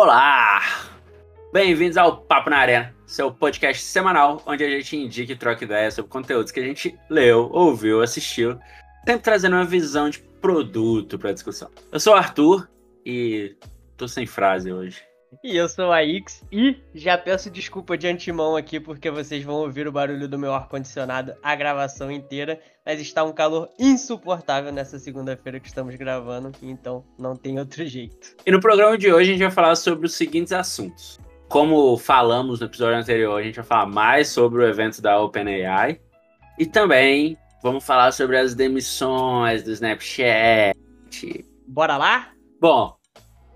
Olá! Bem-vindos ao Papo na Arena, seu podcast semanal onde a gente indica e troca ideias sobre conteúdos que a gente leu, ouviu, assistiu, sempre trazendo uma visão de produto para discussão. Eu sou o Arthur e tô sem frase hoje. E eu sou a Ix e já peço desculpa de antemão aqui porque vocês vão ouvir o barulho do meu ar-condicionado a gravação inteira, mas está um calor insuportável nessa segunda-feira que estamos gravando, então não tem outro jeito. E no programa de hoje a gente vai falar sobre os seguintes assuntos. Como falamos no episódio anterior, a gente vai falar mais sobre o evento da OpenAI e também vamos falar sobre as demissões do Snapchat. Bora lá? Bom,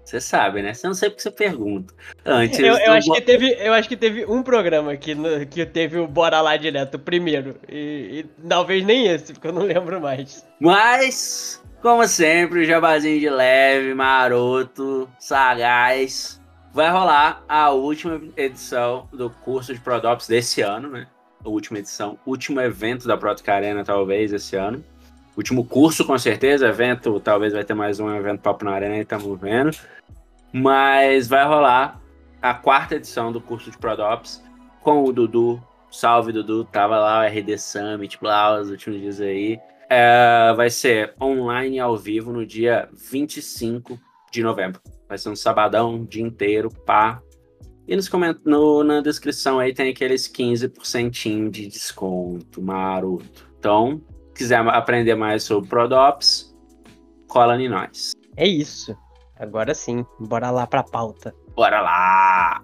você sabe, né? Você não sei porque você pergunta. Antes. Eu, eu acho, que teve, eu acho que teve um programa que, que teve o Bora Lá direto, primeiro. E, e, talvez nem esse, porque eu não lembro mais. Mas, como sempre, jabazinho de leve, maroto, sagaz. Vai rolar a última edição do curso de Prodops desse ano, né? A última edição, último evento da Protoca Arena, talvez, esse ano. Último curso, com certeza. Evento, talvez vai ter mais um evento Papo na Arena, estamos vendo. Mas vai rolar a quarta edição do curso de Prodops com o Dudu. Salve, Dudu. Tava lá o RD Summit, lá os últimos dias aí. É, vai ser online ao vivo no dia 25 de novembro. Vai ser um sabadão, dia inteiro, pá. E nos coment... No, na descrição aí tem aqueles 15% de desconto, maroto. Então, quiser aprender mais sobre Prodops, cola em nós. É isso. Agora sim, bora lá pra pauta. Bora lá!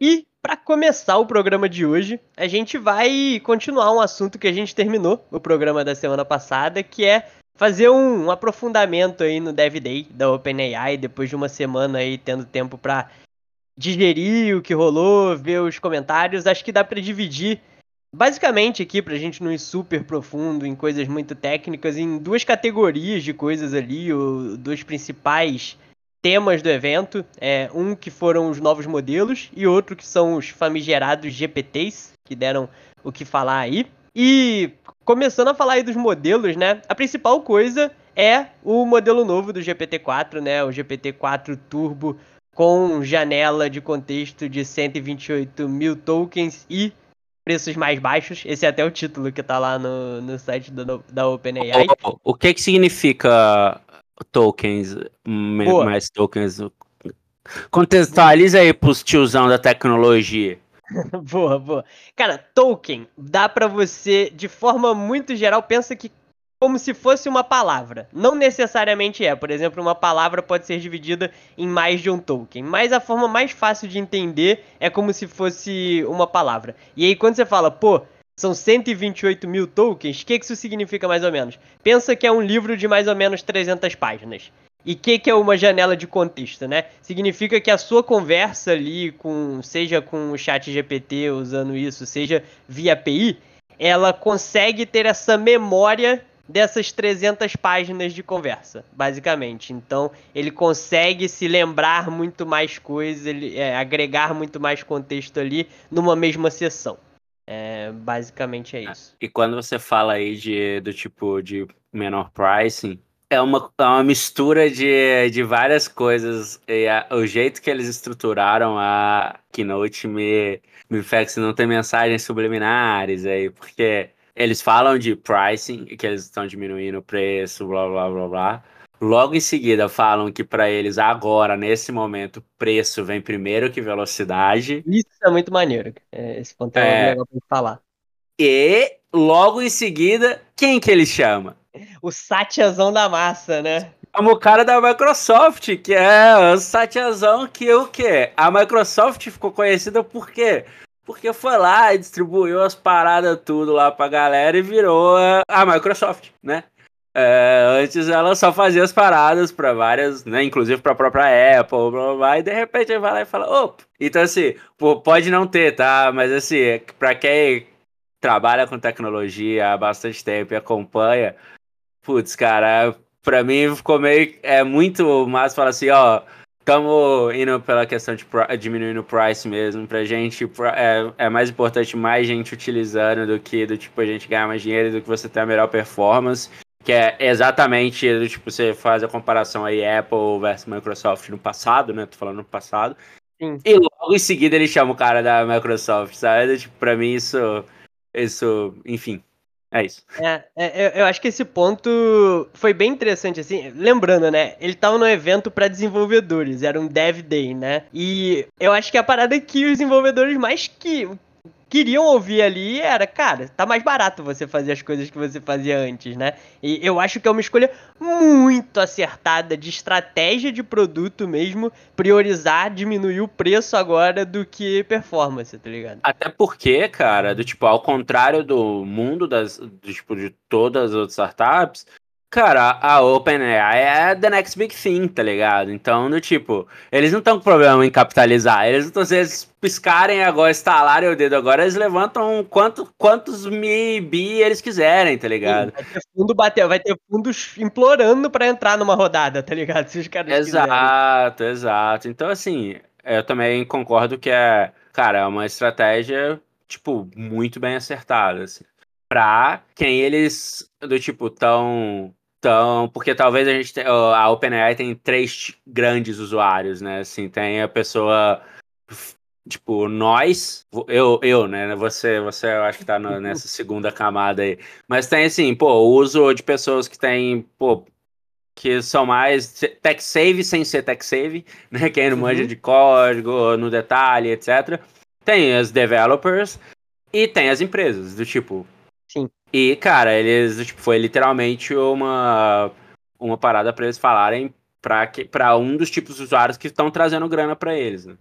E para começar o programa de hoje, a gente vai continuar um assunto que a gente terminou no programa da semana passada, que é fazer um, um aprofundamento aí no Dev Day da OpenAI, depois de uma semana aí tendo tempo para digerir o que rolou, ver os comentários. Acho que dá para dividir Basicamente aqui, pra gente não ir super profundo em coisas muito técnicas, em duas categorias de coisas ali, o, dois principais temas do evento. É, um que foram os novos modelos e outro que são os famigerados GPTs, que deram o que falar aí. E começando a falar aí dos modelos, né? A principal coisa é o modelo novo do GPT-4, né? O GPT-4 Turbo com janela de contexto de 128 mil tokens e preços mais baixos. Esse é até o título que tá lá no, no site do, da OpenAI. O, o que que significa tokens, mais tokens? Contextualiza aí pros tiozão da tecnologia. boa, boa. Cara, token dá para você, de forma muito geral, pensa que como se fosse uma palavra. Não necessariamente é. Por exemplo, uma palavra pode ser dividida em mais de um token. Mas a forma mais fácil de entender é como se fosse uma palavra. E aí, quando você fala, pô, são 128 mil tokens, o que, que isso significa mais ou menos? Pensa que é um livro de mais ou menos 300 páginas. E o que, que é uma janela de contexto, né? Significa que a sua conversa ali, com, seja com o chat GPT usando isso, seja via API, ela consegue ter essa memória dessas 300 páginas de conversa, basicamente. Então, ele consegue se lembrar muito mais coisas, ele, é, agregar muito mais contexto ali numa mesma sessão. É, basicamente é isso. E quando você fala aí de, do tipo de menor pricing, é uma, é uma mistura de, de várias coisas. E a, o jeito que eles estruturaram a Keynote me, me faz não ter mensagens subliminares aí, porque eles falam de pricing, que eles estão diminuindo o preço, blá blá blá blá. Logo em seguida falam que para eles agora, nesse momento, preço vem primeiro que velocidade. Isso é muito maneiro. É, esse ponto é, é legal pra falar. E logo em seguida, quem que ele chama? O Satyazão da massa, né? Chama o cara da Microsoft, que é o Satyazão que o quê? A Microsoft ficou conhecida por quê? Porque foi lá e distribuiu as paradas tudo lá pra galera e virou a Microsoft, né? É, antes ela só fazia as paradas para várias, né? Inclusive para a própria Apple, blá, blá, blá, e de repente vai lá e fala, opa! Então assim, pô, pode não ter, tá? Mas assim, para quem trabalha com tecnologia há bastante tempo e acompanha, putz, cara, para mim ficou meio é muito mais falar assim, ó, Estamos indo pela questão de diminuindo o price mesmo. Pra gente é, é mais importante mais gente utilizando do que do tipo a gente ganhar mais dinheiro do que você ter a melhor performance. que é exatamente, tipo, você faz a comparação aí Apple versus Microsoft no passado, né? Tô falando no passado. Sim. E logo em seguida ele chama o cara da Microsoft, sabe? Tipo, pra mim isso, isso, enfim, é isso. É, é, eu acho que esse ponto foi bem interessante, assim. Lembrando, né? Ele tava no evento para desenvolvedores, era um Dev Day, né? E eu acho que a parada que os desenvolvedores mais que queriam ouvir ali era, cara, tá mais barato você fazer as coisas que você fazia antes, né? E eu acho que é uma escolha muito acertada de estratégia de produto mesmo, priorizar, diminuir o preço agora do que performance, tá ligado? Até porque, cara, do tipo, ao contrário do mundo das, do, tipo, de todas as outras startups, Cara, a OpenAI é the next big thing, tá ligado? Então, do tipo, eles não estão com problema em capitalizar. Eles não se eles piscarem agora, estalarem o dedo agora, eles levantam quanto, quantos mi bi eles quiserem, tá ligado? Sim, vai ter fundo bater, vai ter fundos implorando para entrar numa rodada, tá ligado? Se os caras Exato, quiserem. exato. Então, assim, eu também concordo que é, cara, é uma estratégia, tipo, muito bem acertada, assim. Pra quem eles, do tipo, tão então, porque talvez a gente a OpenAI tem três grandes usuários, né? Assim, tem a pessoa tipo nós, eu, eu, né? Você, você eu acho que tá no, nessa segunda camada aí. Mas tem assim, pô, o uso de pessoas que tem, pô, que são mais tech save sem ser tech save, né? Quem não manja uhum. de código, no detalhe, etc. Tem as developers e tem as empresas, do tipo, Sim. E, cara, eles, tipo, foi literalmente uma, uma parada para eles falarem para um dos tipos de usuários que estão trazendo grana para eles, né?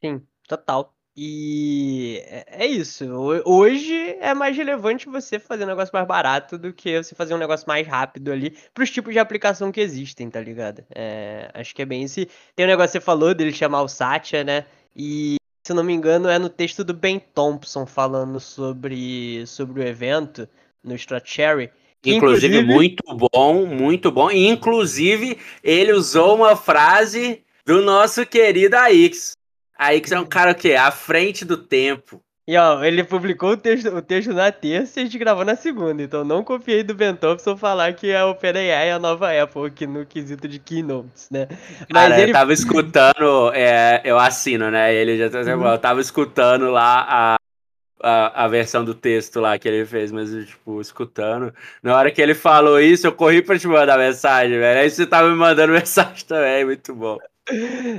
Sim, total. E é, é isso. Hoje é mais relevante você fazer um negócio mais barato do que você fazer um negócio mais rápido ali pros tipos de aplicação que existem, tá ligado? É, acho que é bem esse. Tem um negócio que você falou dele chamar o Satya, né? E se não me engano é no texto do Ben Thompson falando sobre, sobre o evento no Stratcherry. Inclusive, inclusive, muito bom, muito bom. inclusive, ele usou uma frase do nosso querido AX. AX é um cara que à frente do tempo. E ó, ele publicou o texto, o texto na terça e a gente gravou na segunda. Então não confiei do Ben Thompson falar que a OpenAI é a nova Apple aqui no quesito de keynotes, né? Mas Cara, ele... eu tava escutando, é, eu assino, né? Ele já tá uhum. eu tava escutando lá a, a, a, versão do texto lá que ele fez, mas, tipo, escutando. Na hora que ele falou isso, eu corri pra te mandar mensagem, velho. Aí você tava me mandando mensagem também, muito bom.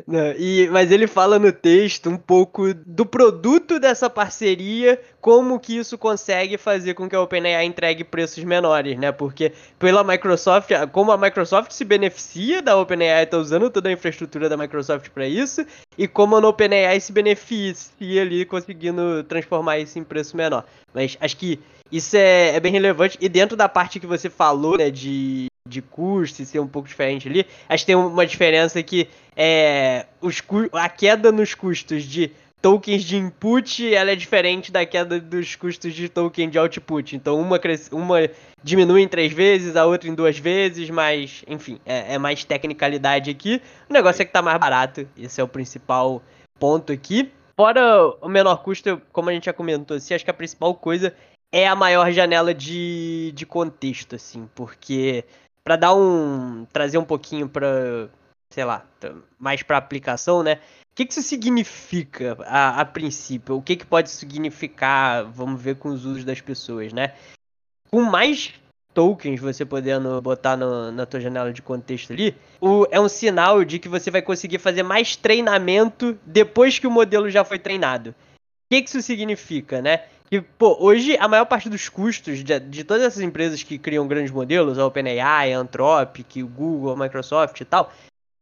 Não, e, mas ele fala no texto um pouco do produto dessa parceria, como que isso consegue fazer com que a OpenAI entregue preços menores, né? Porque pela Microsoft, como a Microsoft se beneficia da OpenAI, tá usando toda a infraestrutura da Microsoft para isso, e como a OpenAI se beneficia ali conseguindo transformar isso em preço menor. Mas acho que isso é, é bem relevante. E dentro da parte que você falou, né, de de custo e ser um pouco diferente ali. Acho que tem uma diferença que é, os, a queda nos custos de tokens de input ela é diferente da queda dos custos de token de output. Então uma, cresce, uma diminui em três vezes, a outra em duas vezes, mas enfim, é, é mais tecnicalidade aqui. O negócio é que tá mais barato, esse é o principal ponto aqui. Fora o menor custo, como a gente já comentou, assim, acho que a principal coisa é a maior janela de, de contexto, assim, porque para dar um trazer um pouquinho para sei lá mais para aplicação né o que, que isso significa a, a princípio o que, que pode significar vamos ver com os usos das pessoas né com mais tokens você podendo botar no, na tua janela de contexto ali, o, é um sinal de que você vai conseguir fazer mais treinamento depois que o modelo já foi treinado. O que, que isso significa, né? Que, pô, hoje a maior parte dos custos de, de todas essas empresas que criam grandes modelos, a OpenAI, a Anthropic, o Google, a Microsoft e tal,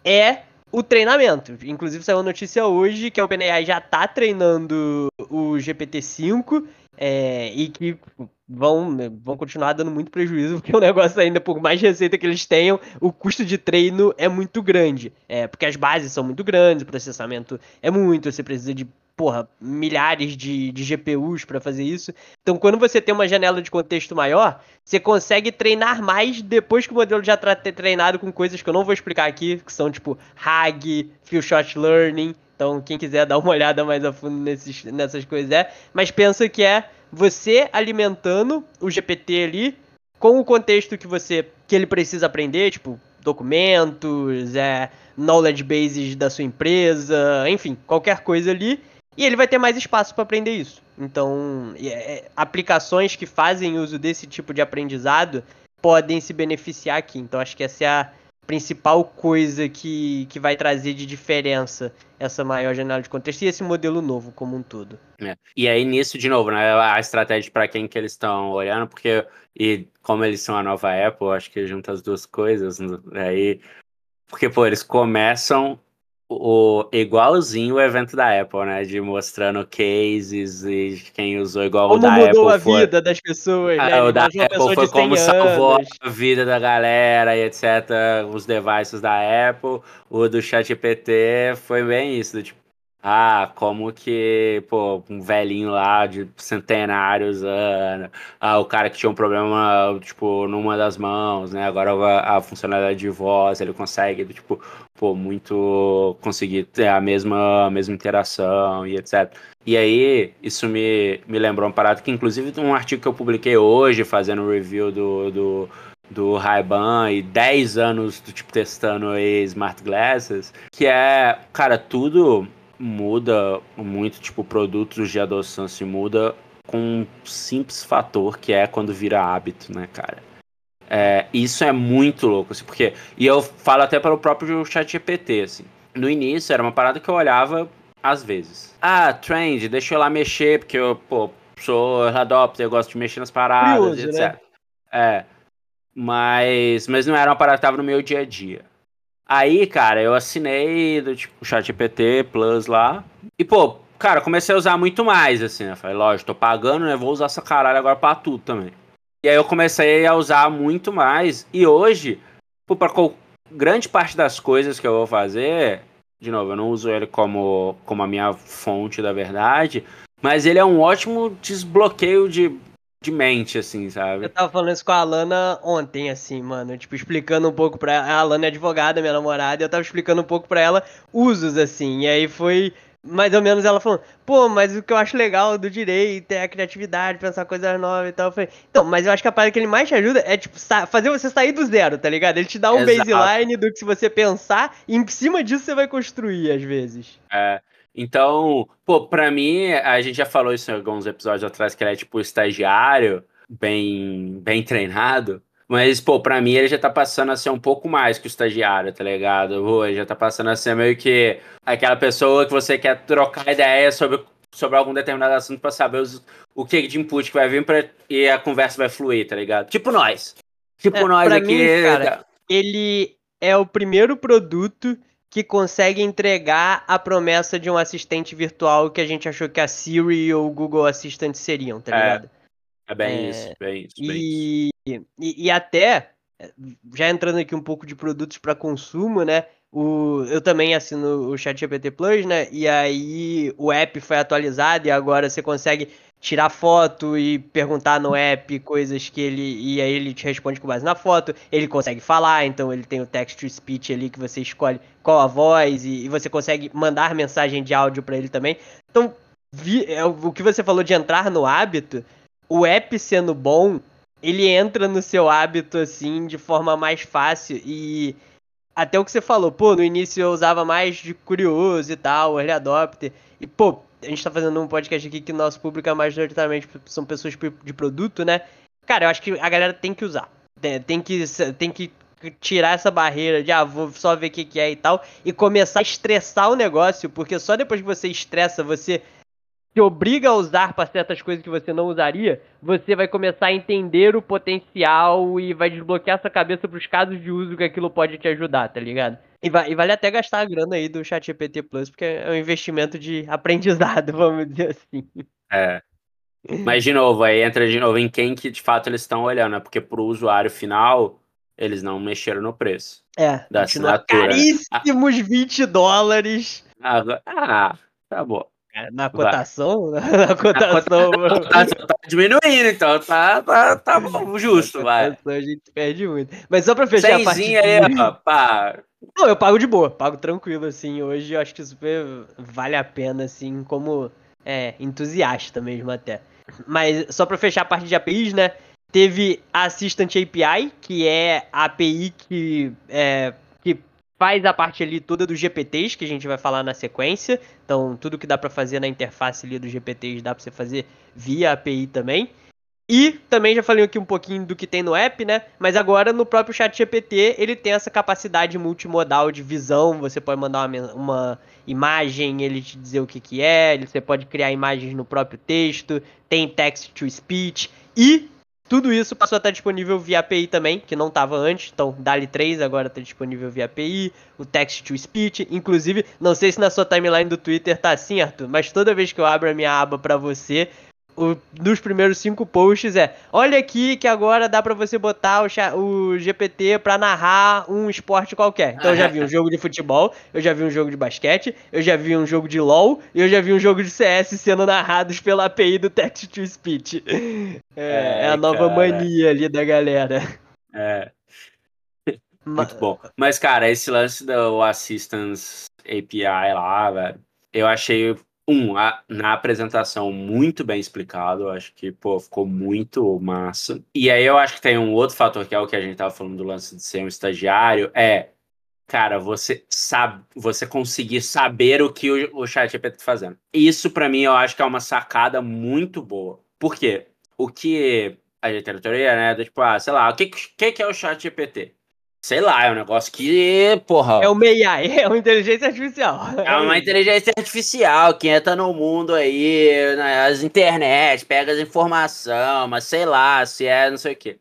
é o treinamento. Inclusive saiu uma notícia hoje que a OpenAI já tá treinando o GPT-5 é, e que vão, vão continuar dando muito prejuízo, porque o negócio ainda, por mais receita que eles tenham, o custo de treino é muito grande. É, porque as bases são muito grandes, o processamento é muito, você precisa de porra, milhares de, de GPUs para fazer isso. Então, quando você tem uma janela de contexto maior, você consegue treinar mais depois que o modelo já está treinado com coisas que eu não vou explicar aqui, que são tipo RAG, Few Shot Learning. Então, quem quiser dar uma olhada mais a fundo nesses, nessas coisas é. Mas pensa que é você alimentando o GPT ali com o contexto que você que ele precisa aprender, tipo, documentos, é, knowledge bases da sua empresa, enfim, qualquer coisa ali. E ele vai ter mais espaço para aprender isso. Então, é, aplicações que fazem uso desse tipo de aprendizado podem se beneficiar aqui. Então, acho que essa é a principal coisa que, que vai trazer de diferença essa maior janela de contexto e esse modelo novo como um todo. É. E aí nisso, de novo, né, a estratégia para quem que eles estão olhando, porque e como eles são a nova Apple, acho que junta as duas coisas, aí porque pô, eles começam o igualzinho o evento da Apple, né? De mostrando cases e quem usou igual como o da mudou Apple. a vida das pessoas, Ah, né? o da Apple foi de 100 como salvou anos. a vida da galera e etc. Os devices da Apple. O do ChatGPT foi bem isso, tipo. Ah, como que, pô, um velhinho lá de centenários anos, ah, o cara que tinha um problema, tipo, numa das mãos, né? Agora a, a funcionalidade de voz, ele consegue, tipo, pô, muito conseguir ter a mesma, a mesma interação e etc. E aí, isso me, me lembrou uma parada que, inclusive, um artigo que eu publiquei hoje, fazendo review do, do, do Ray-Ban e 10 anos, do, tipo, testando aí Smart Glasses, que é, cara, tudo muda muito, tipo, produtos de adoção se muda com um simples fator que é quando vira hábito, né, cara? É, isso é muito louco, assim, porque. E eu falo até pelo próprio chat GPT, assim. No início era uma parada que eu olhava às vezes. Ah, trend, deixa eu lá mexer, porque eu, pô, sou adopter, eu gosto de mexer nas paradas, Curioso, etc. né? É. Mas, mas não era uma parada que tava no meu dia a dia. Aí, cara, eu assinei do tipo chat GPT Plus lá. E, pô, cara, comecei a usar muito mais, assim, né? Falei, lógico, tô pagando, né? Vou usar essa caralho agora pra tudo também. E aí eu comecei a usar muito mais. E hoje, pô, pra grande parte das coisas que eu vou fazer, de novo, eu não uso ele como, como a minha fonte da verdade, mas ele é um ótimo desbloqueio de, de mente, assim, Eu sabe? tava falando isso com a Alana ontem, assim, mano. Tipo, explicando um pouco pra ela. A Alana é advogada, minha namorada, e eu tava explicando um pouco pra ela usos, assim. E aí foi mais ou menos ela falando, pô, mas o que eu acho legal do direito é a criatividade, pensar coisas novas e tal. Eu falei, então, mas eu acho que a parada que ele mais te ajuda é, tipo, fazer você sair do zero, tá ligado? Ele te dá um Exato. baseline do que se você pensar, e em cima disso você vai construir, às vezes. É, então, pô, pra mim, a gente já falou isso em alguns episódios atrás, que ele é tipo estagiário, bem, bem treinado. Mas, pô, pra mim ele já tá passando a ser um pouco mais que o estagiário, tá ligado? Pô, ele já tá passando a ser meio que aquela pessoa que você quer trocar ideia sobre, sobre algum determinado assunto pra saber os, o que de input que vai vir pra, e a conversa vai fluir, tá ligado? Tipo nós. Tipo É, nós aqui. mim, cara, Ele é o primeiro produto que consegue entregar a promessa de um assistente virtual que a gente achou que a Siri ou o Google Assistant seriam, tá É, ligado? É bem É, isso, bem isso, bem isso. E, e, e até, já entrando aqui um pouco de produtos para consumo, né? O, eu também assino o ChatGPT Plus, né? E aí o app foi atualizado e agora você consegue tirar foto e perguntar no app coisas que ele. E aí ele te responde com base na foto. Ele consegue falar, então ele tem o text to speech ali que você escolhe qual a voz e, e você consegue mandar mensagem de áudio para ele também. Então, vi- é, o que você falou de entrar no hábito, o app sendo bom, ele entra no seu hábito assim de forma mais fácil e até o que você falou, pô, no início eu usava mais de curioso e tal, early adopter. E pô, a gente tá fazendo um podcast aqui que nosso público é majoritariamente são pessoas de produto, né? Cara, eu acho que a galera tem que usar. Tem que tem que tirar essa barreira de ah, vou só ver o que, que é e tal e começar a estressar o negócio, porque só depois que você estressa, você te obriga a usar para certas coisas que você não usaria, você vai começar a entender o potencial e vai desbloquear sua cabeça para os casos de uso que aquilo pode te ajudar, tá ligado? E, va- e vale até gastar a grana aí do ChatGPT Plus, porque é um investimento de aprendizado, vamos dizer assim. É. Mas, de novo, aí entra de novo em quem que de fato eles estão olhando, né? Porque pro usuário final, eles não mexeram no preço É, da assinatura. caríssimos 20 dólares Agora- ah, tá bom. É, na Vai. cotação, na cotação, mano. Tá, tá diminuindo, então tá, tá, tá bom, justo, vai. Cotação a gente perde muito. Mas só pra fechar a parte aí, ó, pá. Não, eu pago de boa, pago tranquilo, assim. Hoje eu acho que super vale a pena, assim, como é, entusiasta mesmo até. Mas só pra fechar a parte de APIs, né? Teve a Assistant API, que é a API que, é, que faz a parte ali toda dos GPTs, que a gente vai falar na sequência. Então, tudo que dá para fazer na interface ali dos GPTs dá para você fazer via API também. E também já falei aqui um pouquinho do que tem no app, né? Mas agora no próprio chat GPT ele tem essa capacidade multimodal de visão. Você pode mandar uma, uma imagem, ele te dizer o que, que é. Você pode criar imagens no próprio texto. Tem text to speech. E tudo isso passou a estar disponível via API também, que não estava antes. Então, DALI 3 agora está disponível via API, o Text to Speech. Inclusive, não sei se na sua timeline do Twitter tá assim, Arthur, mas toda vez que eu abro a minha aba para você, o, dos primeiros cinco posts é: olha aqui que agora dá para você botar o, o GPT para narrar um esporte qualquer. Então eu já vi um jogo de futebol, eu já vi um jogo de basquete, eu já vi um jogo de LoL e eu já vi um jogo de CS sendo narrados pela API do Text to Speech. É, é, é a nova cara. mania ali da galera. É. Muito bom. Mas, cara, esse lance do Assistance API lá, velho, eu achei um, a, na apresentação muito bem explicado, acho que, pô, ficou muito massa. E aí eu acho que tem um outro fator que é o que a gente tava falando do lance de ser um estagiário, é, cara, você sabe, você conseguir saber o que o, o chat GPT tá fazendo. Isso para mim eu acho que é uma sacada muito boa. Por quê? O que a gente né, do, tipo, ah, sei lá, o que, que, que é o chat GPT? Sei lá, é um negócio que, porra. É uma AI, é uma inteligência artificial. É uma inteligência artificial que entra no mundo aí, nas internet, pega as informações, mas sei lá, se é não sei o quê.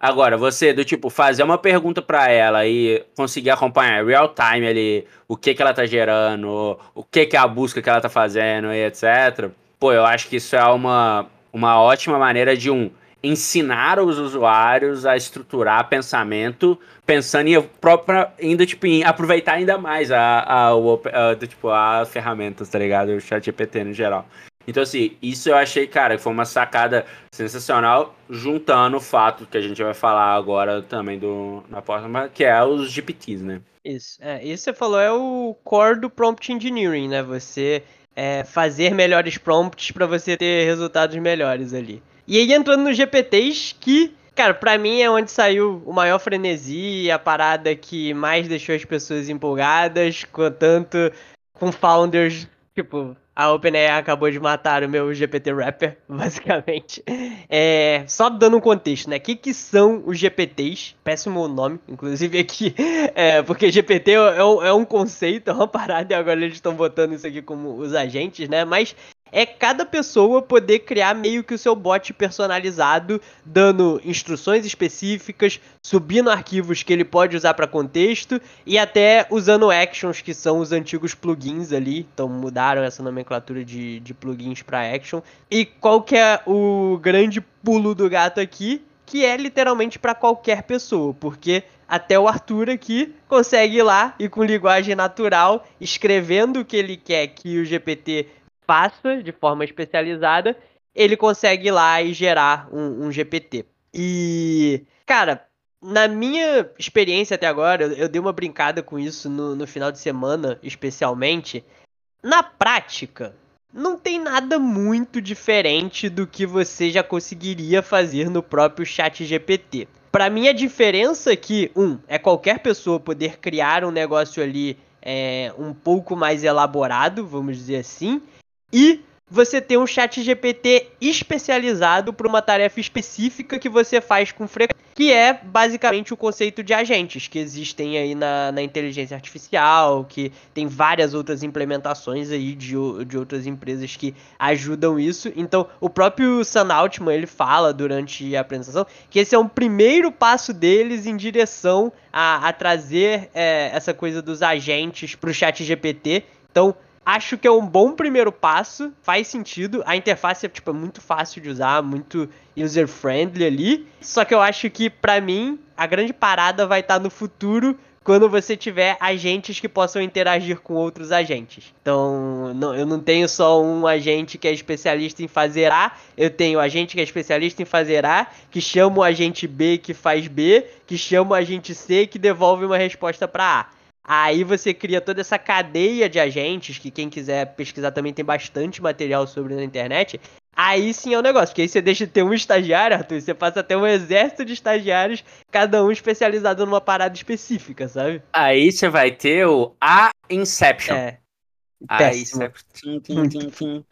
Agora, você, do tipo, fazer uma pergunta para ela e conseguir acompanhar real time ali, o que que ela tá gerando, o que que é a busca que ela tá fazendo e etc. Pô, eu acho que isso é uma, uma ótima maneira de um ensinar os usuários a estruturar pensamento, pensando em própria, ainda tipo em aproveitar ainda mais a, a, a, a tipo a ferramentas, tá ligado? O chat GPT no geral. Então assim, isso eu achei, cara, que foi uma sacada sensacional, juntando o fato que a gente vai falar agora também do na próxima, que é os GPTs, né? Isso, é, isso você falou é o core do prompt engineering, né? Você é, fazer melhores prompts para você ter resultados melhores ali. E aí entrando nos GPTs, que, cara, pra mim é onde saiu o maior frenesi, a parada que mais deixou as pessoas empolgadas, com tanto com founders, tipo, a OpenAI acabou de matar o meu GPT Rapper, basicamente. É, só dando um contexto, né? O que, que são os GPTs? Péssimo nome, inclusive aqui, é, porque GPT é, é, um conceito, é uma parada, e agora eles estão botando isso aqui como os agentes, né? Mas é cada pessoa poder criar meio que o seu bot personalizado, dando instruções específicas, subindo arquivos que ele pode usar para contexto e até usando actions que são os antigos plugins ali. Então mudaram essa nomenclatura de, de plugins para action. E qual que é o grande pulo do gato aqui? Que é literalmente para qualquer pessoa, porque até o Arthur aqui consegue ir lá e com linguagem natural, escrevendo o que ele quer que o GPT faça de forma especializada, ele consegue ir lá e gerar um, um GPT. E, cara, na minha experiência até agora, eu, eu dei uma brincada com isso no, no final de semana, especialmente. Na prática, não tem nada muito diferente do que você já conseguiria fazer no próprio chat GPT. Para mim, a diferença aqui, um, é qualquer pessoa poder criar um negócio ali é, um pouco mais elaborado, vamos dizer assim, e você tem um chat GPT especializado para uma tarefa específica que você faz com frequência, que é basicamente o conceito de agentes que existem aí na, na inteligência artificial, que tem várias outras implementações aí de, de outras empresas que ajudam isso. Então, o próprio Sam Altman, ele fala durante a apresentação que esse é um primeiro passo deles em direção a, a trazer é, essa coisa dos agentes para o chat GPT. Então, Acho que é um bom primeiro passo, faz sentido. A interface é tipo, muito fácil de usar, muito user-friendly ali. Só que eu acho que, para mim, a grande parada vai estar tá no futuro quando você tiver agentes que possam interagir com outros agentes. Então, não, eu não tenho só um agente que é especialista em fazer A, eu tenho agente que é especialista em fazer A, que chama o agente B que faz B, que chama o agente C que devolve uma resposta para A. Aí você cria toda essa cadeia de agentes, que quem quiser pesquisar também tem bastante material sobre na internet. Aí sim é um negócio, porque aí você deixa de ter um estagiário, Arthur, você passa a ter um exército de estagiários, cada um especializado numa parada específica, sabe? Aí você vai ter o A Inception. É. Péssimo. Tim, tim, tim, tim.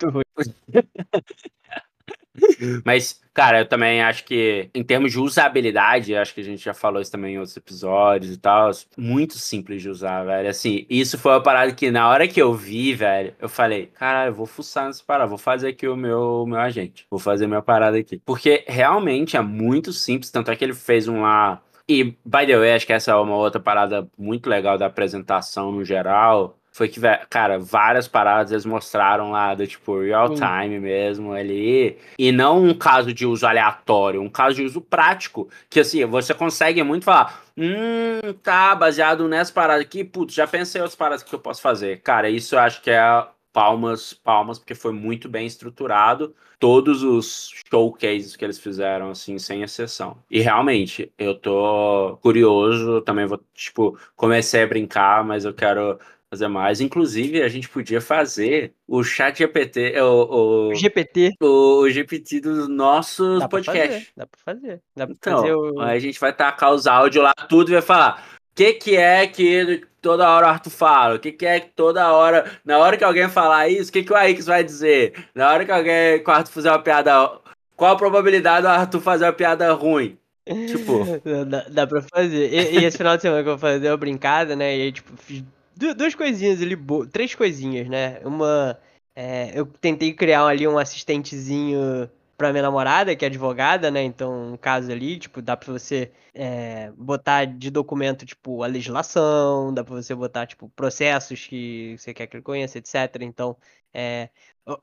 Mas, cara, eu também acho que, em termos de usabilidade, acho que a gente já falou isso também em outros episódios e tal, muito simples de usar, velho. Assim, isso foi uma parada que, na hora que eu vi, velho, eu falei, caralho, eu vou fuçar nessa parada, vou fazer aqui o meu, meu agente, vou fazer minha parada aqui. Porque realmente é muito simples, tanto é que ele fez um lá. E, by the way, acho que essa é uma outra parada muito legal da apresentação no geral foi que, cara, várias paradas eles mostraram lá do tipo real time mesmo ali. E não um caso de uso aleatório, um caso de uso prático. Que assim, você consegue muito falar. Hum, tá, baseado nessa parada aqui, putz, já pensei outras paradas que eu posso fazer. Cara, isso eu acho que é palmas, palmas, porque foi muito bem estruturado. Todos os showcases que eles fizeram, assim, sem exceção. E realmente, eu tô curioso, também vou, tipo, comecei a brincar, mas eu quero fazer mais. Inclusive, a gente podia fazer o chat GPT, o, o, GPT. O, GPT dos nossos dá podcasts. Dá pra fazer. Dá pra então, fazer o... aí a gente vai tacar os áudios lá, tudo e vai falar. O que, que é que toda hora o Arthur fala? O que, que é que toda hora. Na hora que alguém falar isso, o que, que o Aix vai dizer? Na hora que alguém que o Arthur fizer uma piada. Qual a probabilidade do Arthur fazer uma piada ruim? Tipo. dá, dá pra fazer. E, e, esse final de semana que eu vou fazer uma brincada, né? E aí, tipo, duas coisinhas ali, três coisinhas, né? Uma, é, eu tentei criar ali um assistentezinho pra minha namorada, que é advogada, né? Então, um caso ali, tipo, dá pra você é, botar de documento, tipo, a legislação, dá pra você botar, tipo, processos que você quer que ele conheça, etc. Então, é...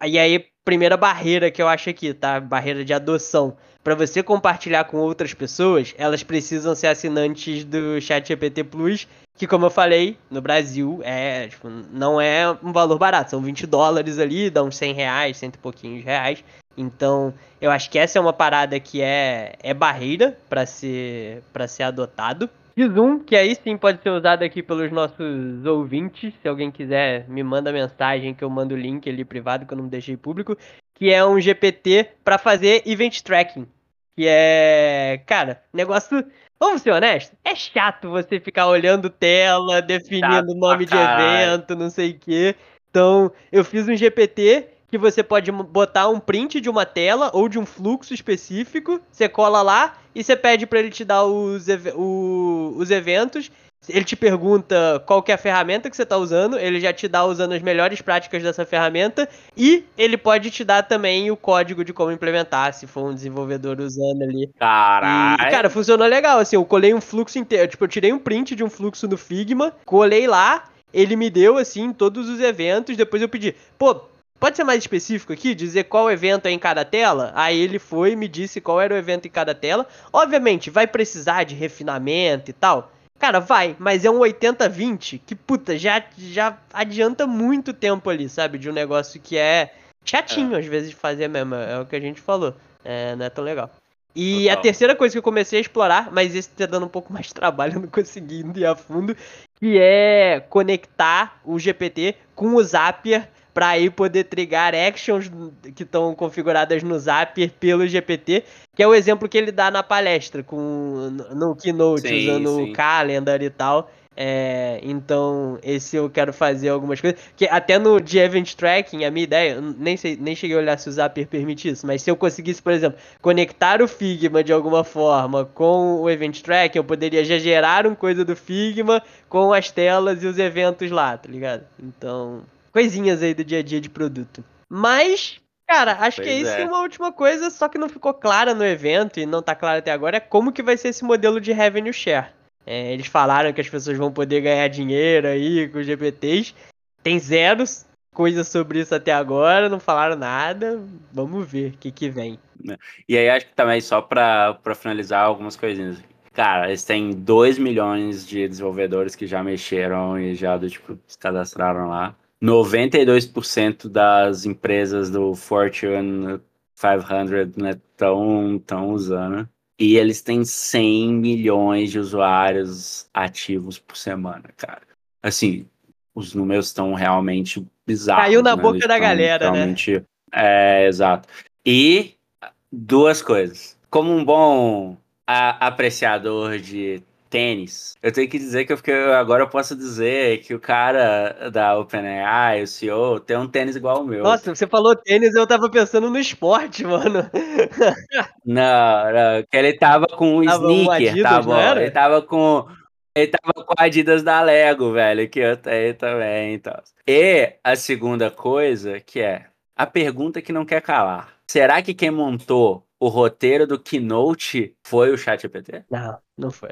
E aí, primeira barreira que eu acho aqui, tá? Barreira de adoção. Para você compartilhar com outras pessoas, elas precisam ser assinantes do ChatGPT Plus que como eu falei, no Brasil é, tipo, não é um valor barato, são 20 dólares ali, dá uns 100 reais, cento e pouquinhos reais. Então, eu acho que essa é uma parada que é, é barreira para ser para ser adotado. E Zoom, que aí sim pode ser usado aqui pelos nossos ouvintes, se alguém quiser me manda mensagem que eu mando o link ali privado que eu não deixei público, que é um GPT para fazer event tracking. Que é, cara, negócio Vamos ser honestos? É chato você ficar olhando tela, definindo nome de evento, não sei o quê. Então, eu fiz um GPT que você pode botar um print de uma tela ou de um fluxo específico, você cola lá e você pede para ele te dar os, o, os eventos ele te pergunta qual que é a ferramenta que você está usando, ele já te dá usando as melhores práticas dessa ferramenta e ele pode te dar também o código de como implementar, se for um desenvolvedor usando ali. Caralho! cara, funcionou legal, assim, eu colei um fluxo inteiro, tipo, eu tirei um print de um fluxo no Figma, colei lá, ele me deu, assim, todos os eventos, depois eu pedi, pô, pode ser mais específico aqui, dizer qual evento é em cada tela? Aí ele foi e me disse qual era o evento em cada tela. Obviamente, vai precisar de refinamento e tal, Cara, vai, mas é um 80-20 que, puta, já, já adianta muito tempo ali, sabe? De um negócio que é chatinho é. às vezes de fazer mesmo, é o que a gente falou. É, não é tão legal. E Total. a terceira coisa que eu comecei a explorar, mas esse tá dando um pouco mais de trabalho, eu não consegui ir a fundo, que é conectar o GPT com o Zapier para aí poder trigar actions que estão configuradas no Zapier pelo GPT, que é o exemplo que ele dá na palestra com no Keynote, sim, usando sim. o Calendar e tal. É, então, esse eu quero fazer algumas coisas. Que até no de Event Tracking, a minha ideia, nem, sei, nem cheguei a olhar se o Zapier permite isso, mas se eu conseguisse, por exemplo, conectar o Figma de alguma forma com o Event Tracking, eu poderia já gerar uma coisa do Figma com as telas e os eventos lá, tá ligado? Então, coisinhas aí do dia a dia de produto. Mas, cara, acho pois que é isso. É. uma última coisa, só que não ficou clara no evento e não tá claro até agora, é como que vai ser esse modelo de revenue share. É, eles falaram que as pessoas vão poder ganhar dinheiro aí com os GPTs. Tem zeros coisas sobre isso até agora, não falaram nada. Vamos ver o que, que vem. É. E aí acho que também só para finalizar algumas coisinhas. Cara, eles têm 2 milhões de desenvolvedores que já mexeram e já tipo, se cadastraram lá. 92% das empresas do Fortune 500 né, estão usando. E eles têm 100 milhões de usuários ativos por semana, cara. Assim, os números estão realmente bizarros. Caiu na né? boca da galera, realmente... né? É, exato. E duas coisas. Como um bom apreciador de tênis, eu tenho que dizer que eu fiquei, agora eu posso dizer que o cara da OpenAI, o CEO, tem um tênis igual ao meu. Nossa, você falou tênis, eu tava pensando no esporte, mano. Não, não que ele tava com um tava sneaker, Adidas, tá bom? Ele tava com ele tava com a Adidas da Lego, velho, que eu tenho também, então. E a segunda coisa, que é a pergunta que não quer calar. Será que quem montou o roteiro do Keynote foi o ChatGPT? Não, não foi.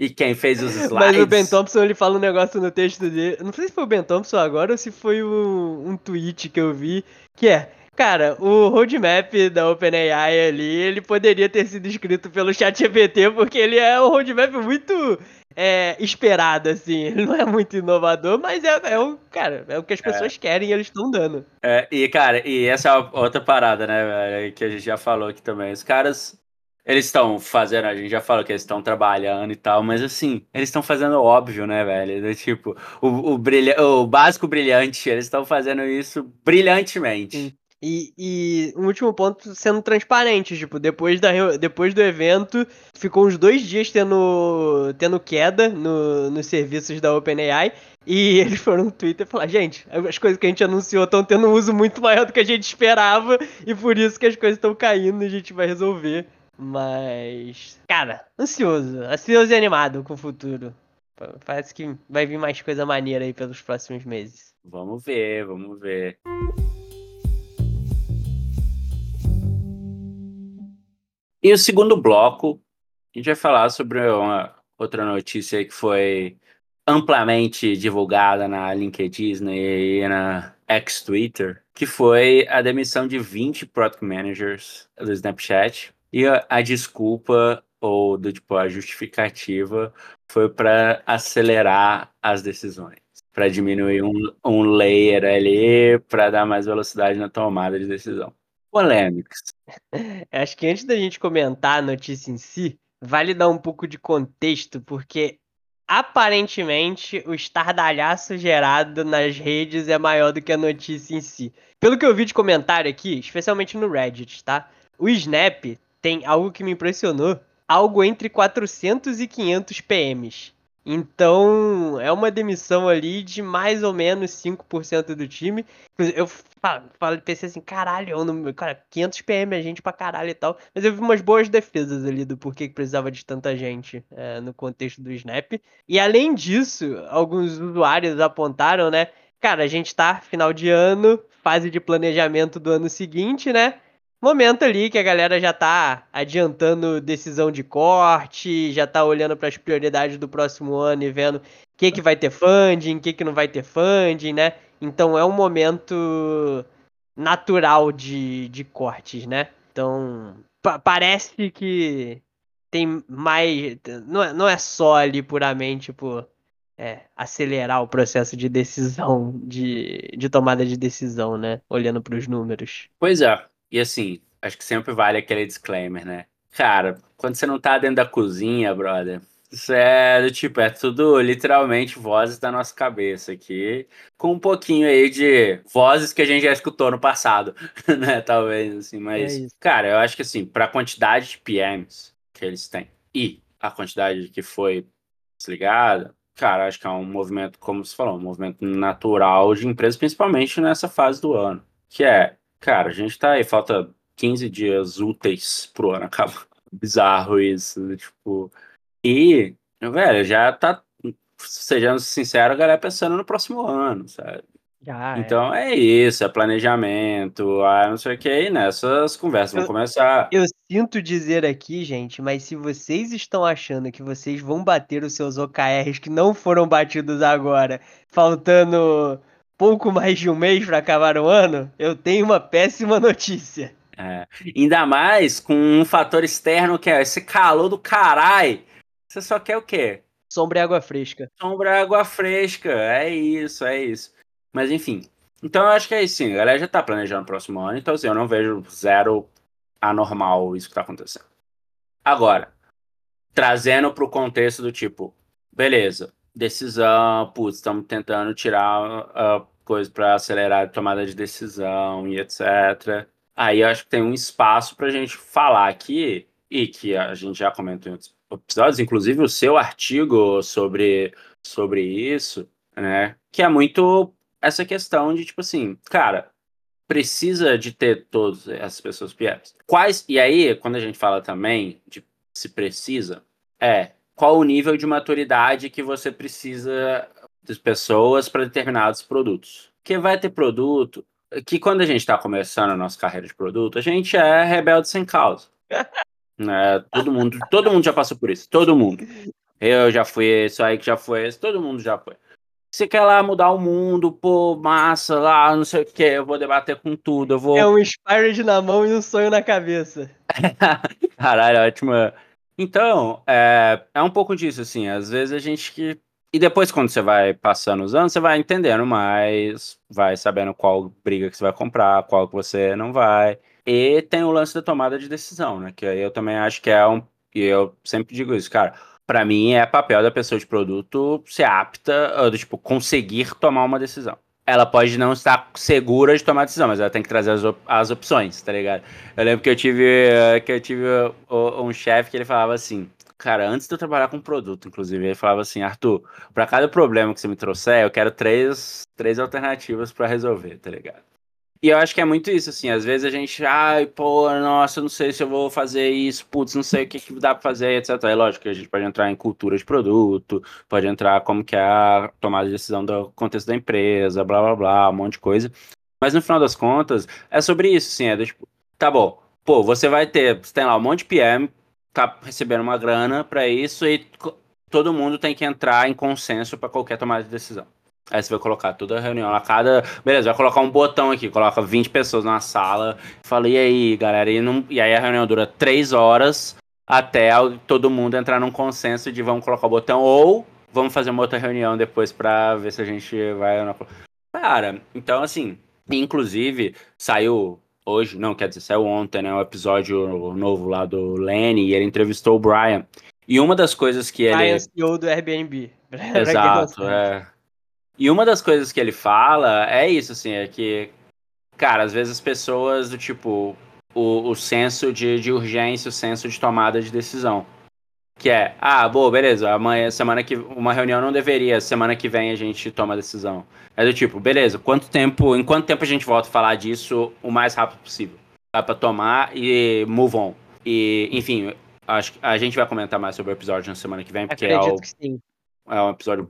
e quem fez os slides? Mas o Ben Thompson, ele fala um negócio no texto dele. Não sei se foi o Ben Thompson agora ou se foi um, um tweet que eu vi, que é Cara, o roadmap da OpenAI ali, ele poderia ter sido escrito pelo ChatGPT, porque ele é um roadmap muito é, esperado, assim. Ele não é muito inovador, mas é, é o, cara, é o que as pessoas é. querem e eles estão dando. É, e, cara, e essa é outra parada, né, que a gente já falou aqui também. Os caras, eles estão fazendo, a gente já falou que eles estão trabalhando e tal, mas assim, eles estão fazendo óbvio, né, velho? Tipo, o, o, brilha, o básico brilhante, eles estão fazendo isso brilhantemente. E, e um último ponto sendo transparente, tipo, depois, da, depois do evento, ficou uns dois dias tendo, tendo queda no, nos serviços da OpenAI. E eles foram no Twitter falaram, gente, as coisas que a gente anunciou estão tendo um uso muito maior do que a gente esperava, e por isso que as coisas estão caindo e a gente vai resolver. Mas, cara, ansioso, ansioso e animado com o futuro. Parece que vai vir mais coisa maneira aí pelos próximos meses. Vamos ver, vamos ver. E o segundo bloco, a gente vai falar sobre uma outra notícia que foi amplamente divulgada na LinkedIn e na ex-Twitter, que foi a demissão de 20 product managers do Snapchat. E a, a desculpa ou do tipo a justificativa foi para acelerar as decisões, para diminuir um, um layer ali, para dar mais velocidade na tomada de decisão. Polêmicas. Acho que antes da gente comentar a notícia em si, vale dar um pouco de contexto, porque aparentemente o estardalhaço gerado nas redes é maior do que a notícia em si. Pelo que eu vi de comentário aqui, especialmente no Reddit, tá? O Snap tem algo que me impressionou, algo entre 400 e 500 PMs. Então, é uma demissão ali de mais ou menos 5% do time. Eu falei, pensei assim, caralho, eu não, cara, 500 PM a gente pra caralho e tal. Mas eu vi umas boas defesas ali do porquê que precisava de tanta gente é, no contexto do Snap. E além disso, alguns usuários apontaram, né? Cara, a gente tá final de ano, fase de planejamento do ano seguinte, né? Momento ali que a galera já tá adiantando decisão de corte, já tá olhando para as prioridades do próximo ano e vendo o que, que vai ter funding, o que, que não vai ter funding, né? Então é um momento natural de, de cortes, né? Então pa parece que tem mais. Não é, não é só ali puramente por é, acelerar o processo de decisão, de, de tomada de decisão, né? Olhando para os números. Pois é. E assim, acho que sempre vale aquele disclaimer, né? Cara, quando você não tá dentro da cozinha, brother, isso é do tipo, é tudo literalmente vozes da nossa cabeça aqui, com um pouquinho aí de vozes que a gente já escutou no passado, né? Talvez, assim, mas, é cara, eu acho que assim, pra quantidade de PMs que eles têm e a quantidade que foi desligada, cara, acho que é um movimento, como você falou, um movimento natural de empresas, principalmente nessa fase do ano, que é Cara, a gente tá aí, falta 15 dias úteis pro ano acabar. Bizarro isso, tipo. E, velho, já tá, sejamos sinceros, a galera pensando no próximo ano, sabe? Ah, então é. é. isso, é planejamento, ah, não sei o que, aí nessas conversas eu, vão começar. Eu sinto dizer aqui, gente, mas se vocês estão achando que vocês vão bater os seus OKRs que não foram batidos agora, faltando pouco mais de um mês para acabar o ano, eu tenho uma péssima notícia. É, ainda mais com um fator externo que é esse calor do caralho. Você só quer o quê? Sombra e água fresca. Sombra e água fresca. É isso, é isso. Mas enfim. Então eu acho que é isso sim. A galera já tá planejando o próximo ano. Então assim, eu não vejo zero anormal isso que tá acontecendo. Agora, trazendo pro contexto do tipo, beleza, decisão, putz, estamos tentando tirar uh, coisas para acelerar a tomada de decisão e etc. Aí eu acho que tem um espaço para a gente falar aqui, e que a gente já comentou em outros episódios, inclusive o seu artigo sobre, sobre isso, né? Que é muito essa questão de, tipo assim, cara, precisa de ter todas essas pessoas PMs. Quais, e aí, quando a gente fala também de se precisa, é qual o nível de maturidade que você precisa das pessoas para determinados produtos. Porque vai ter produto que quando a gente está começando a nossa carreira de produto, a gente é rebelde sem causa. né? Todo mundo, todo mundo já passou por isso, todo mundo. Eu já fui isso aí que já foi esse, todo mundo já foi. Você quer lá mudar o mundo, pô, massa, lá, não sei o que, eu vou debater com tudo, eu vou... É um Inspired na mão e um sonho na cabeça. Caralho, ótima. Então, é, é um pouco disso, assim, às vezes a gente que... E depois, quando você vai passando os anos, você vai entendendo mais, vai sabendo qual briga que você vai comprar, qual que você não vai. E tem o lance da tomada de decisão, né? Que eu também acho que é um... E eu sempre digo isso, cara para mim é papel da pessoa de produto ser apta, tipo, conseguir tomar uma decisão. Ela pode não estar segura de tomar decisão, mas ela tem que trazer as, op as opções, tá ligado? Eu lembro que eu tive, que eu tive um chefe que ele falava assim, cara, antes de eu trabalhar com produto, inclusive, ele falava assim, Arthur, para cada problema que você me trouxer, eu quero três, três alternativas para resolver, tá ligado? E eu acho que é muito isso, assim, às vezes a gente, ai, pô, nossa, não sei se eu vou fazer isso, putz, não sei o que, que dá pra fazer, etc. É lógico que a gente pode entrar em cultura de produto, pode entrar como que é a tomada de decisão do contexto da empresa, blá, blá, blá, um monte de coisa. Mas no final das contas, é sobre isso, assim, é do, tipo, tá bom, pô, você vai ter, você tem lá um monte de PM, tá recebendo uma grana para isso e todo mundo tem que entrar em consenso para qualquer tomada de decisão. Aí você vai colocar toda a reunião, a cada. Beleza, vai colocar um botão aqui, coloca 20 pessoas na sala. Fala, e aí, galera? E, não... e aí a reunião dura 3 horas até todo mundo entrar num consenso de vamos colocar o botão ou vamos fazer uma outra reunião depois pra ver se a gente vai. Cara, então assim, inclusive, saiu hoje, não, quer dizer, saiu ontem, né? O um episódio novo lá do Lenny e ele entrevistou o Brian. E uma das coisas que Brian, ele. CEO do Airbnb. Exato, é. E uma das coisas que ele fala é isso, assim, é que, cara, às vezes as pessoas do tipo, o, o senso de, de urgência, o senso de tomada de decisão. Que é, ah, boa, beleza, amanhã, semana que. Uma reunião não deveria, semana que vem a gente toma a decisão. É do tipo, beleza, quanto tempo. Em quanto tempo a gente volta a falar disso o mais rápido possível? Dá pra tomar e move on. E, enfim, acho que a gente vai comentar mais sobre o episódio na semana que vem, porque é, o, é um episódio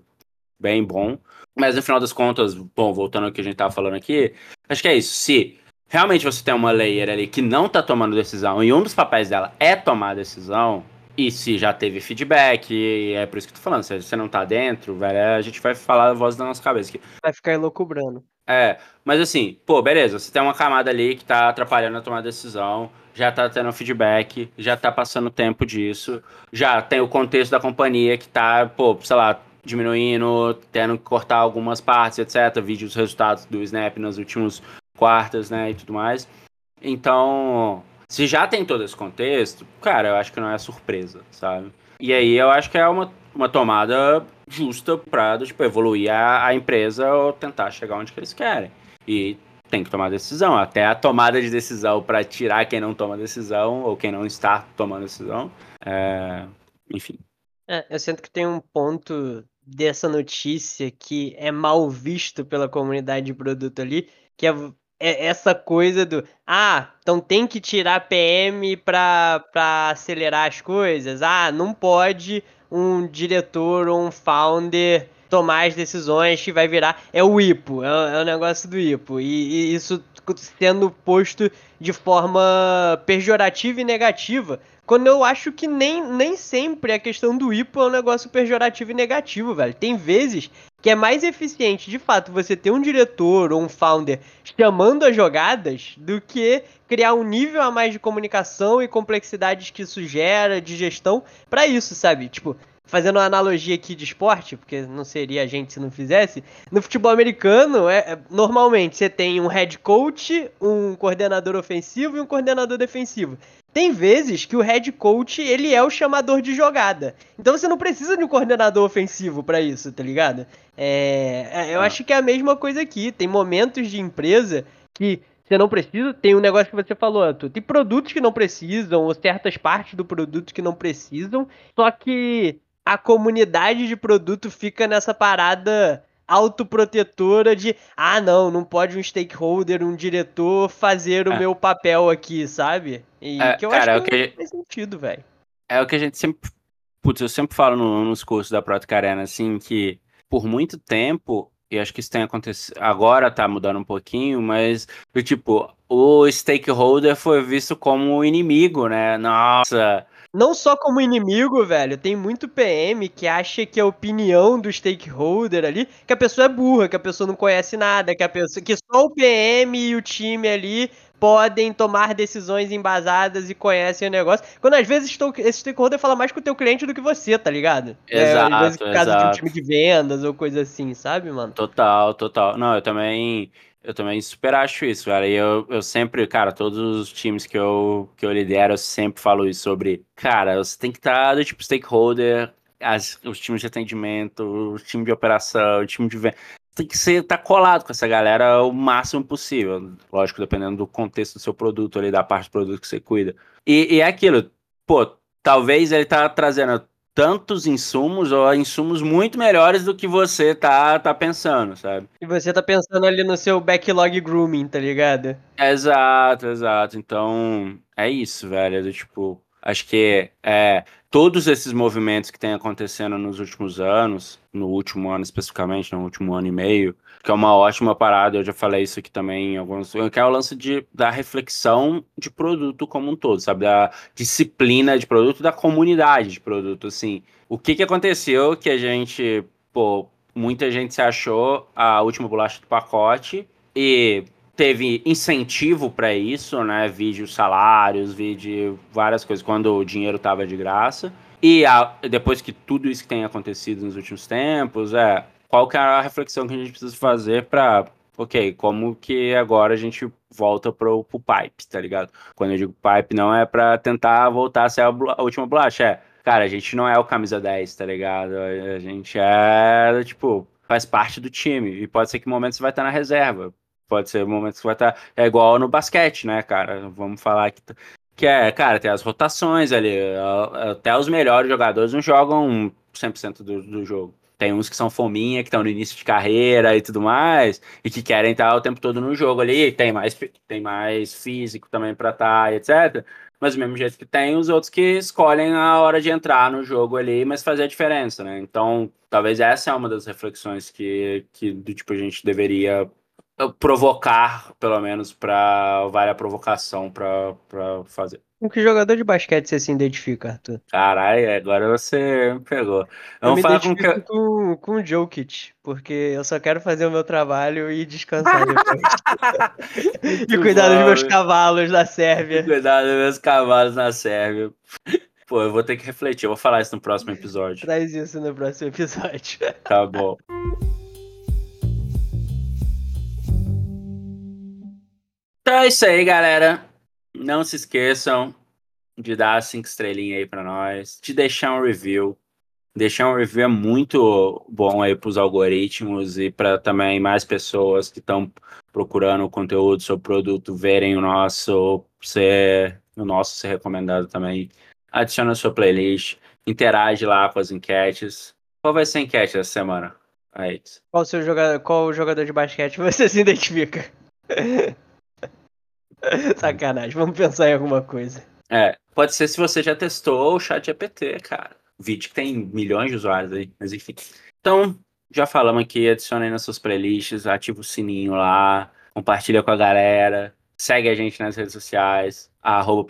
bem bom. Mas no final das contas, bom, voltando ao que a gente tava falando aqui, acho que é isso. Se realmente você tem uma layer ali que não tá tomando decisão e um dos papéis dela é tomar decisão, e se já teve feedback, e é por isso que eu tô falando, se você não tá dentro, velho, a gente vai falar a voz da nossa cabeça aqui. Vai ficar loucubrando. É, mas assim, pô, beleza, você tem uma camada ali que tá atrapalhando a tomar decisão, já tá tendo feedback, já tá passando tempo disso, já tem o contexto da companhia que tá, pô, sei lá, diminuindo, tendo que cortar algumas partes, etc. Vídeos resultados do Snap nos últimos quartas, né, e tudo mais. Então, se já tem todo esse contexto, cara, eu acho que não é surpresa, sabe? E aí eu acho que é uma, uma tomada justa para tipo, evoluir a, a empresa ou tentar chegar onde que eles querem. E tem que tomar decisão. Até a tomada de decisão para tirar quem não toma decisão ou quem não está tomando decisão. É... Enfim. É, eu sinto que tem um ponto dessa notícia que é mal visto pela comunidade de produto ali, que é, é essa coisa do ah, então tem que tirar PM para acelerar as coisas. Ah, não pode um diretor ou um founder tomar as decisões que vai virar. É o IPO, é, é o negócio do IPO. E, e isso sendo posto de forma pejorativa e negativa quando eu acho que nem, nem sempre a questão do IPO é um negócio pejorativo e negativo, velho. Tem vezes que é mais eficiente, de fato, você ter um diretor ou um founder chamando as jogadas do que criar um nível a mais de comunicação e complexidades que isso gera de gestão para isso, sabe? Tipo, fazendo uma analogia aqui de esporte, porque não seria a gente se não fizesse, no futebol americano, é, é, normalmente você tem um head coach, um coordenador ofensivo e um coordenador defensivo. Tem vezes que o head coach, ele é o chamador de jogada. Então você não precisa de um coordenador ofensivo para isso, tá ligado? É, é eu ah. acho que é a mesma coisa aqui. Tem momentos de empresa que você não precisa. Tem um negócio que você falou, Arthur. Tem produtos que não precisam, ou certas partes do produto que não precisam. Só que a comunidade de produto fica nessa parada autoprotetora de ah não, não pode um stakeholder, um diretor fazer o é. meu papel aqui, sabe? E é, que eu cara, acho que, é que faz sentido, velho. É o que a gente sempre. Putz, eu sempre falo no, nos cursos da Protica Arena, assim, que por muito tempo e acho que isso tem acontecido. Agora tá mudando um pouquinho, mas, tipo, o stakeholder foi visto como inimigo, né? Nossa. Não só como inimigo, velho, tem muito PM que acha que a opinião do stakeholder ali, que a pessoa é burra, que a pessoa não conhece nada, que a pessoa que só o PM e o time ali podem tomar decisões embasadas e conhecem o negócio. Quando às vezes esse stakeholder fala mais com o teu cliente do que você, tá ligado? Exato, é, às vezes por causa exato. de um time de vendas ou coisa assim, sabe, mano? Total, total. Não, eu também eu também super acho isso, cara. E eu, eu sempre, cara, todos os times que eu, que eu lidero, eu sempre falo isso sobre, cara, você tem que estar do tipo stakeholder, as, os times de atendimento, o time de operação, o time de venda tem que ser tá colado com essa galera o máximo possível. Lógico, dependendo do contexto do seu produto ali, da parte do produto que você cuida. E, e é aquilo, pô, talvez ele tá trazendo tantos insumos ou insumos muito melhores do que você tá, tá pensando, sabe? E você tá pensando ali no seu backlog grooming, tá ligado? Exato, exato. Então, é isso, velho. É do, tipo, acho que é, todos esses movimentos que têm acontecendo nos últimos anos, no último ano especificamente, no último ano e meio, que é uma ótima parada, eu já falei isso aqui também em alguns, que é o lance de, da reflexão de produto como um todo, sabe, da disciplina de produto, da comunidade de produto, assim, o que que aconteceu que a gente, pô, muita gente se achou a última bolacha do pacote e teve incentivo para isso, né? Vídeo salários, vídeo várias coisas, quando o dinheiro estava de graça. E a, depois que tudo isso que tem acontecido nos últimos tempos, é qual que é a reflexão que a gente precisa fazer para, ok, como que agora a gente volta pro, pro pipe, tá ligado? Quando eu digo pipe, não é para tentar voltar a ser a, a última bolacha, é, cara, a gente não é o camisa 10, tá ligado? A gente é, tipo, faz parte do time. E pode ser que momentos você vai estar na reserva. Pode ser momentos que vai estar. Tá, é igual no basquete, né, cara? Vamos falar que. Que é, cara, tem as rotações ali. Até os melhores jogadores não jogam 100% do, do jogo. Tem uns que são fominha, que estão no início de carreira e tudo mais, e que querem estar o tempo todo no jogo ali, tem mais, tem mais físico também para estar, etc. Mas do mesmo jeito que tem os outros que escolhem a hora de entrar no jogo ali, mas fazer a diferença, né? Então, talvez essa é uma das reflexões que, que do tipo a gente deveria provocar, pelo menos, para vale a provocação para fazer. Com que jogador de basquete você se identifica, Arthur? Caralho, agora você me pegou. Vamos eu falar com, que... com, com o Jokic, porque eu só quero fazer o meu trabalho e descansar depois. e cuidar bom, dos meus cavalos na Sérvia. Cuidar dos meus cavalos na Sérvia. Pô, eu vou ter que refletir, eu vou falar isso no próximo episódio. Traz isso no próximo episódio. Tá bom. É isso aí, galera. Não se esqueçam de dar cinco estrelinhas aí para nós, de deixar um review. Deixar um review é muito bom aí para os algoritmos e para também mais pessoas que estão procurando o conteúdo o produto verem o nosso ser o nosso ser recomendado também. Adiciona a sua playlist, interage lá com as enquetes. Qual vai ser a enquete essa semana? Aí. Qual o seu jogador, qual jogador de basquete você se identifica? Sacanagem, vamos pensar em alguma coisa. É, pode ser se você já testou o chat GPT, cara. Vídeo que tem milhões de usuários aí, mas enfim. Então, já falamos aqui, adicione aí nas suas playlists, ativa o sininho lá, compartilha com a galera, segue a gente nas redes sociais, arroba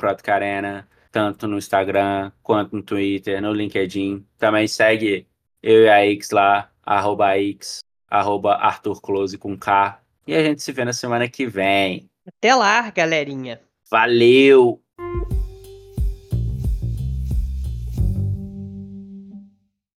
tanto no Instagram quanto no Twitter, no LinkedIn. Também segue eu e a X lá, arroba X, arroba Arthur Close com K. E a gente se vê na semana que vem. Até lá, galerinha. Valeu!